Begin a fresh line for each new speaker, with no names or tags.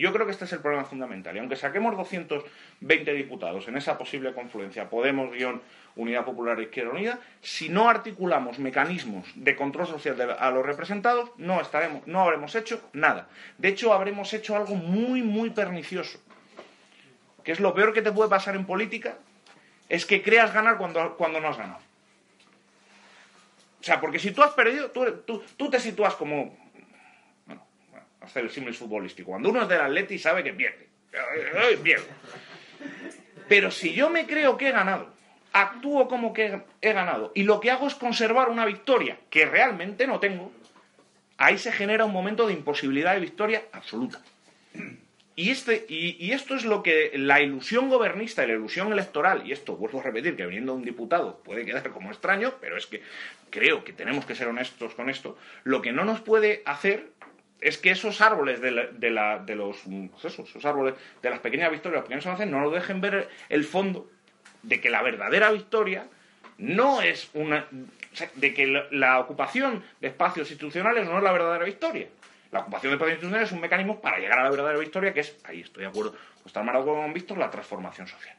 Yo creo que este es el problema fundamental. Y aunque saquemos 220 diputados en esa posible confluencia, Podemos, guion, Unidad Popular Izquierda Unida, si no articulamos mecanismos de control social a los representados, no, estaremos, no habremos hecho nada. De hecho, habremos hecho algo muy, muy pernicioso. Que es lo peor que te puede pasar en política, es que creas ganar cuando, cuando no has ganado. O sea, porque si tú has perdido, tú, tú, te sitúas como. Hacer el símil futbolístico. Cuando uno es del Atleti sabe que pierde. Pierde. Pero si yo me creo que he ganado, actúo como que he ganado y lo que hago es conservar una victoria que realmente no tengo, ahí se genera un momento de imposibilidad de victoria absoluta. Y, este, y, esto es lo que la ilusión gobernista y la ilusión electoral, y esto vuelvo a repetir que viniendo un diputado puede quedar como extraño, pero es que creo que tenemos que ser honestos con esto, lo que no nos puede hacer es que esos árboles de, de, los pues esos árboles de las pequeñas victorias, los pequeños avances, no nos dejen ver el fondo de que la verdadera victoria no es una de que la ocupación de espacios institucionales no es la verdadera victoria la ocupación de espacios institucionales es un mecanismo para llegar a la verdadera victoria, que es, ahí estoy de acuerdo, pues está marcado con Víctor, la transformación social.